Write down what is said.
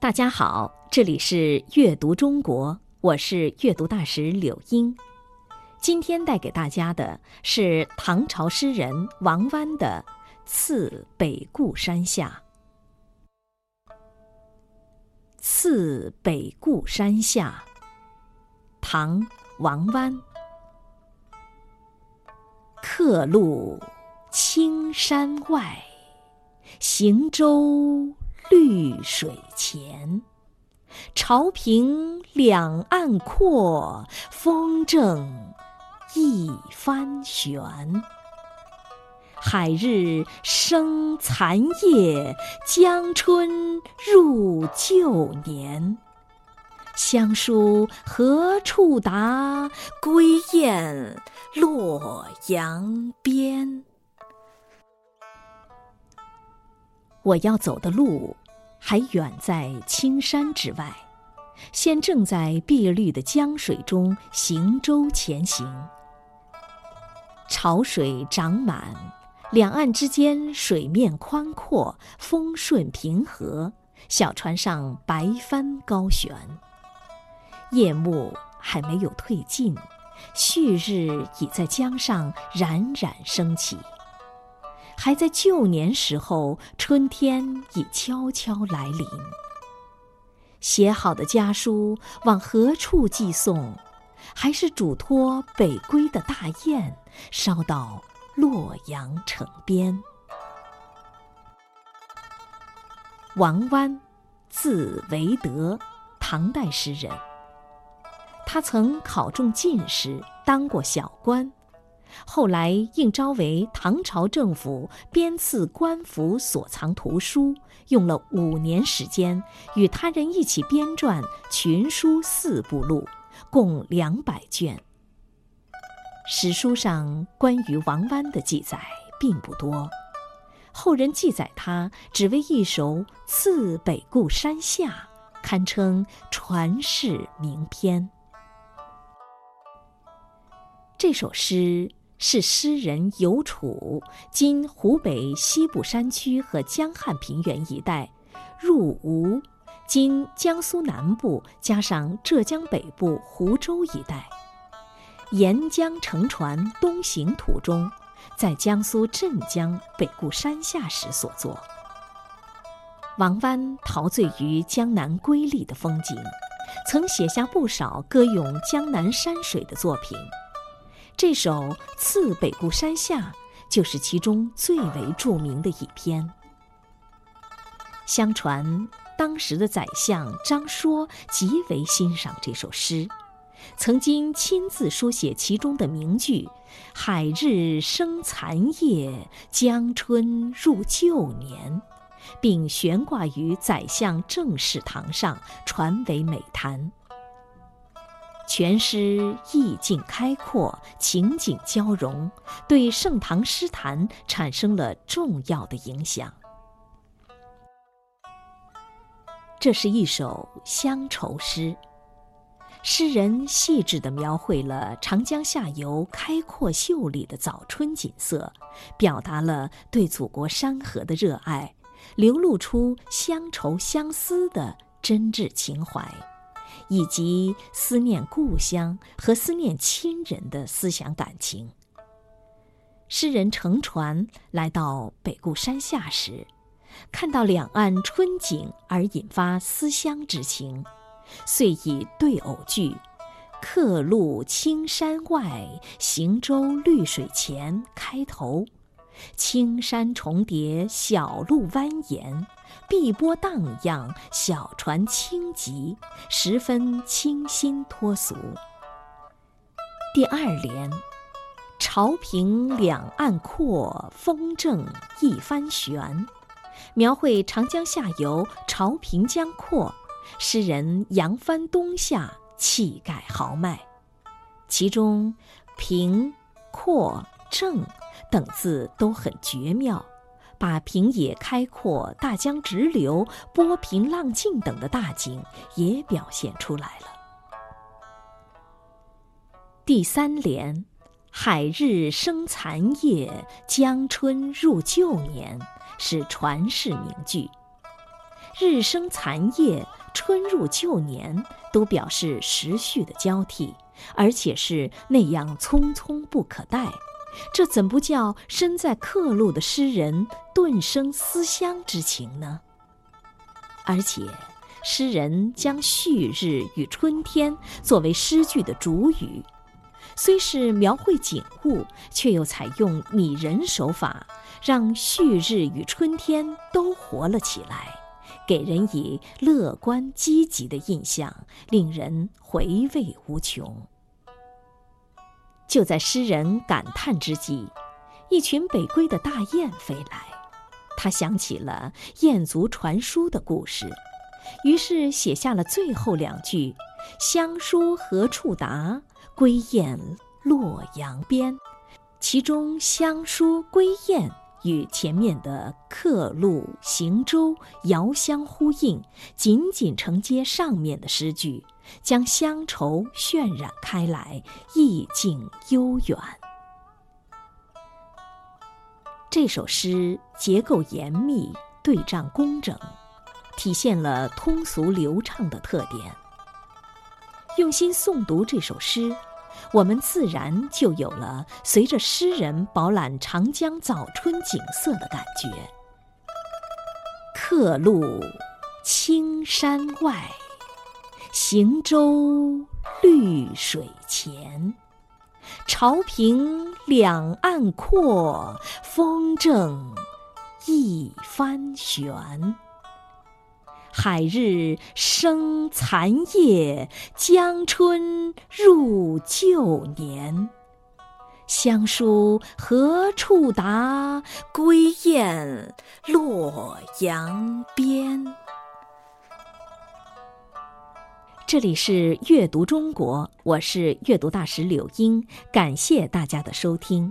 大家好，这里是阅读中国，我是阅读大使柳英。今天带给大家的是唐朝诗人王湾的《次北固山下》。《次北固山下》，唐·王湾。客路青山外，行舟。绿水前，潮平两岸阔，风正一帆悬。海日生残夜，江春入旧年。乡书何处达？归雁洛阳边。我要走的路还远在青山之外，现正在碧绿的江水中行舟前行。潮水涨满，两岸之间水面宽阔，风顺平和，小船上白帆高悬。夜幕还没有退尽，旭日已在江上冉冉升起。还在旧年时候，春天已悄悄来临。写好的家书往何处寄送？还是嘱托北归的大雁捎到洛阳城边？王湾，字维德，唐代诗人。他曾考中进士，当过小官。后来应招为唐朝政府编赐官府所藏图书，用了五年时间，与他人一起编撰群书四部录，共两百卷。史书上关于王湾的记载并不多，后人记载他只为一首《次北固山下》，堪称传世名篇。这首诗。是诗人游楚今湖北西部山区和江汉平原一带，入吴（今江苏南部加上浙江北部湖州一带），沿江乘船东行途中，在江苏镇江北固山下时所作。王湾陶醉于江南瑰丽的风景，曾写下不少歌咏江南山水的作品。这首《次北固山下》就是其中最为著名的一篇。相传，当时的宰相张说极为欣赏这首诗，曾经亲自书写其中的名句：“海日生残夜，江春入旧年”，并悬挂于宰相正室堂上，传为美谈。全诗意境开阔，情景交融，对盛唐诗坛产生了重要的影响。这是一首乡愁诗，诗人细致地描绘了长江下游开阔秀丽的早春景色，表达了对祖国山河的热爱，流露出乡愁相思的真挚情怀。以及思念故乡和思念亲人的思想感情。诗人乘船来到北固山下时，看到两岸春景而引发思乡之情，遂以对偶句“客路青山外，行舟绿水前”开头。青山重叠，小路蜿蜒，碧波荡漾，小船轻疾，十分清新脱俗。第二联“潮平两岸阔，风正一帆悬”，描绘长江下游潮平江阔，诗人扬帆东下，气概豪迈。其中“平”“阔”“正”。等字都很绝妙，把平野开阔、大江直流、波平浪静等的大景也表现出来了。第三联“海日生残夜，江春入旧年”是传世名句。日升残夜、春入旧年，都表示时序的交替，而且是那样匆匆不可待。这怎不叫身在客路的诗人顿生思乡之情呢？而且，诗人将旭日与春天作为诗句的主语，虽是描绘景物，却又采用拟人手法，让旭日与春天都活了起来，给人以乐观积极的印象，令人回味无穷。就在诗人感叹之际，一群北归的大雁飞来，他想起了雁族传书的故事，于是写下了最后两句：“乡书何处达？归雁洛阳边。”其中“乡书归雁”与前面的“客路行舟”遥相呼应，紧紧承接上面的诗句。将乡愁渲染开来，意境悠远。这首诗结构严密，对仗工整，体现了通俗流畅的特点。用心诵读这首诗，我们自然就有了随着诗人饱览长江早春景色的感觉。客路青山外。行舟绿水前，潮平两岸阔，风正一帆悬。海日生残夜，江春入旧年。乡书何处达？归雁洛阳边。这里是阅读中国，我是阅读大使柳英，感谢大家的收听。